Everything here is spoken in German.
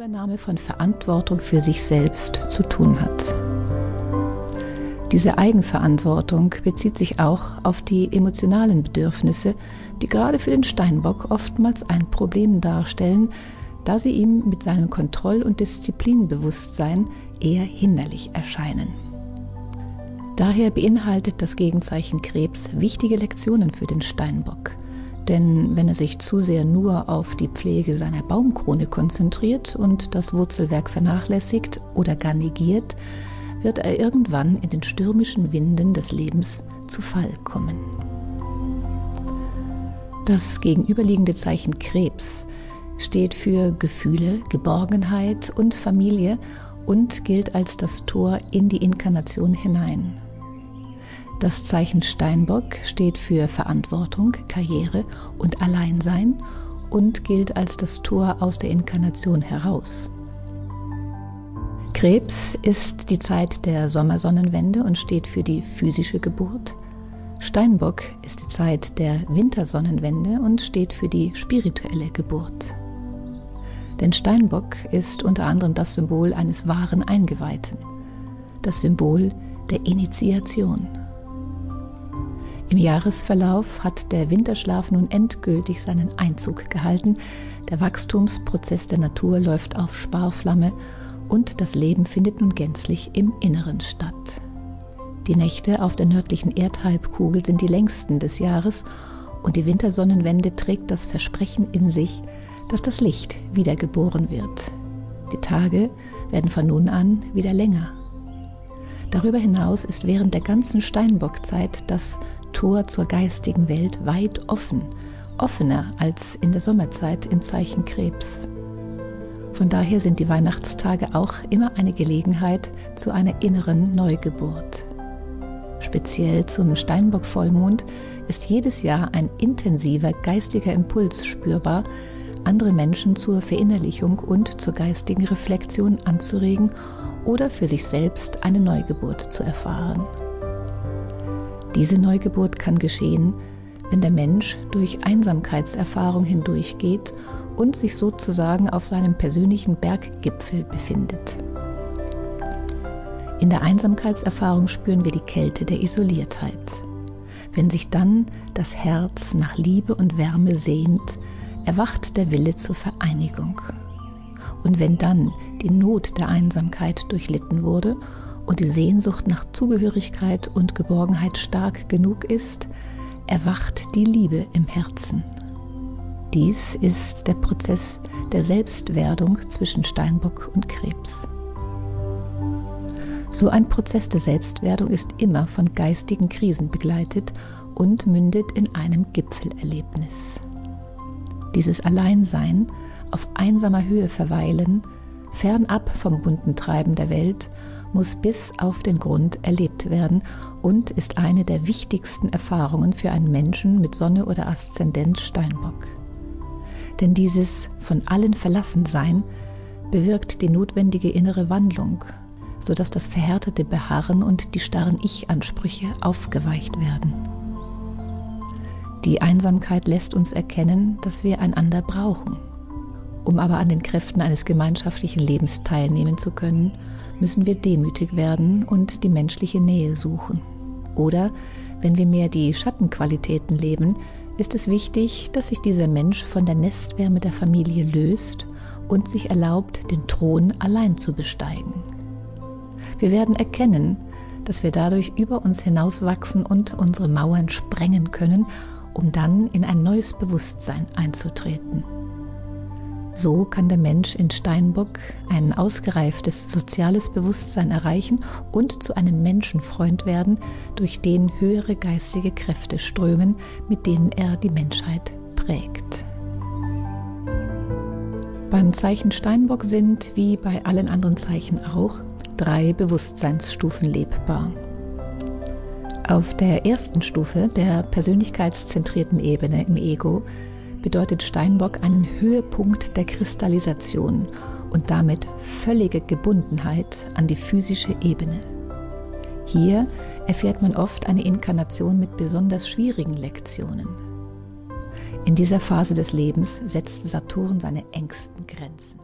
Übernahme von Verantwortung für sich selbst zu tun hat. Diese Eigenverantwortung bezieht sich auch auf die emotionalen Bedürfnisse, die gerade für den Steinbock oftmals ein Problem darstellen, da sie ihm mit seinem Kontroll- und Disziplinbewusstsein eher hinderlich erscheinen. Daher beinhaltet das Gegenzeichen Krebs wichtige Lektionen für den Steinbock – denn wenn er sich zu sehr nur auf die Pflege seiner Baumkrone konzentriert und das Wurzelwerk vernachlässigt oder gar negiert, wird er irgendwann in den stürmischen Winden des Lebens zu Fall kommen. Das gegenüberliegende Zeichen Krebs steht für Gefühle, Geborgenheit und Familie und gilt als das Tor in die Inkarnation hinein. Das Zeichen Steinbock steht für Verantwortung, Karriere und Alleinsein und gilt als das Tor aus der Inkarnation heraus. Krebs ist die Zeit der Sommersonnenwende und steht für die physische Geburt. Steinbock ist die Zeit der Wintersonnenwende und steht für die spirituelle Geburt. Denn Steinbock ist unter anderem das Symbol eines wahren Eingeweihten, das Symbol der Initiation. Im Jahresverlauf hat der Winterschlaf nun endgültig seinen Einzug gehalten, der Wachstumsprozess der Natur läuft auf Sparflamme und das Leben findet nun gänzlich im Inneren statt. Die Nächte auf der nördlichen Erdhalbkugel sind die längsten des Jahres und die Wintersonnenwende trägt das Versprechen in sich, dass das Licht wiedergeboren wird. Die Tage werden von nun an wieder länger. Darüber hinaus ist während der ganzen Steinbockzeit das Tor zur geistigen Welt weit offen, offener als in der Sommerzeit im Zeichen Krebs. Von daher sind die Weihnachtstage auch immer eine Gelegenheit zu einer inneren Neugeburt. Speziell zum Steinbock-Vollmond ist jedes Jahr ein intensiver geistiger Impuls spürbar, andere Menschen zur Verinnerlichung und zur geistigen Reflexion anzuregen oder für sich selbst eine Neugeburt zu erfahren. Diese Neugeburt kann geschehen, wenn der Mensch durch Einsamkeitserfahrung hindurchgeht und sich sozusagen auf seinem persönlichen Berggipfel befindet. In der Einsamkeitserfahrung spüren wir die Kälte der Isoliertheit. Wenn sich dann das Herz nach Liebe und Wärme sehnt, erwacht der Wille zur Vereinigung. Und wenn dann die Not der Einsamkeit durchlitten wurde und die Sehnsucht nach Zugehörigkeit und Geborgenheit stark genug ist, erwacht die Liebe im Herzen. Dies ist der Prozess der Selbstwerdung zwischen Steinbock und Krebs. So ein Prozess der Selbstwerdung ist immer von geistigen Krisen begleitet und mündet in einem Gipfelerlebnis. Dieses Alleinsein, auf einsamer Höhe verweilen, fernab vom bunten Treiben der Welt muss bis auf den Grund erlebt werden und ist eine der wichtigsten Erfahrungen für einen Menschen mit Sonne oder Aszendent Steinbock. Denn dieses von allen Verlassensein bewirkt die notwendige innere Wandlung, sodass das verhärtete Beharren und die starren Ich-Ansprüche aufgeweicht werden. Die Einsamkeit lässt uns erkennen, dass wir einander brauchen. Um aber an den Kräften eines gemeinschaftlichen Lebens teilnehmen zu können, müssen wir demütig werden und die menschliche Nähe suchen. Oder wenn wir mehr die Schattenqualitäten leben, ist es wichtig, dass sich dieser Mensch von der Nestwärme der Familie löst und sich erlaubt, den Thron allein zu besteigen. Wir werden erkennen, dass wir dadurch über uns hinauswachsen und unsere Mauern sprengen können, um dann in ein neues Bewusstsein einzutreten. So kann der Mensch in Steinbock ein ausgereiftes soziales Bewusstsein erreichen und zu einem Menschenfreund werden, durch den höhere geistige Kräfte strömen, mit denen er die Menschheit prägt. Beim Zeichen Steinbock sind, wie bei allen anderen Zeichen auch, drei Bewusstseinsstufen lebbar. Auf der ersten Stufe, der persönlichkeitszentrierten Ebene im Ego, bedeutet Steinbock einen Höhepunkt der Kristallisation und damit völlige Gebundenheit an die physische Ebene. Hier erfährt man oft eine Inkarnation mit besonders schwierigen Lektionen. In dieser Phase des Lebens setzt Saturn seine engsten Grenzen.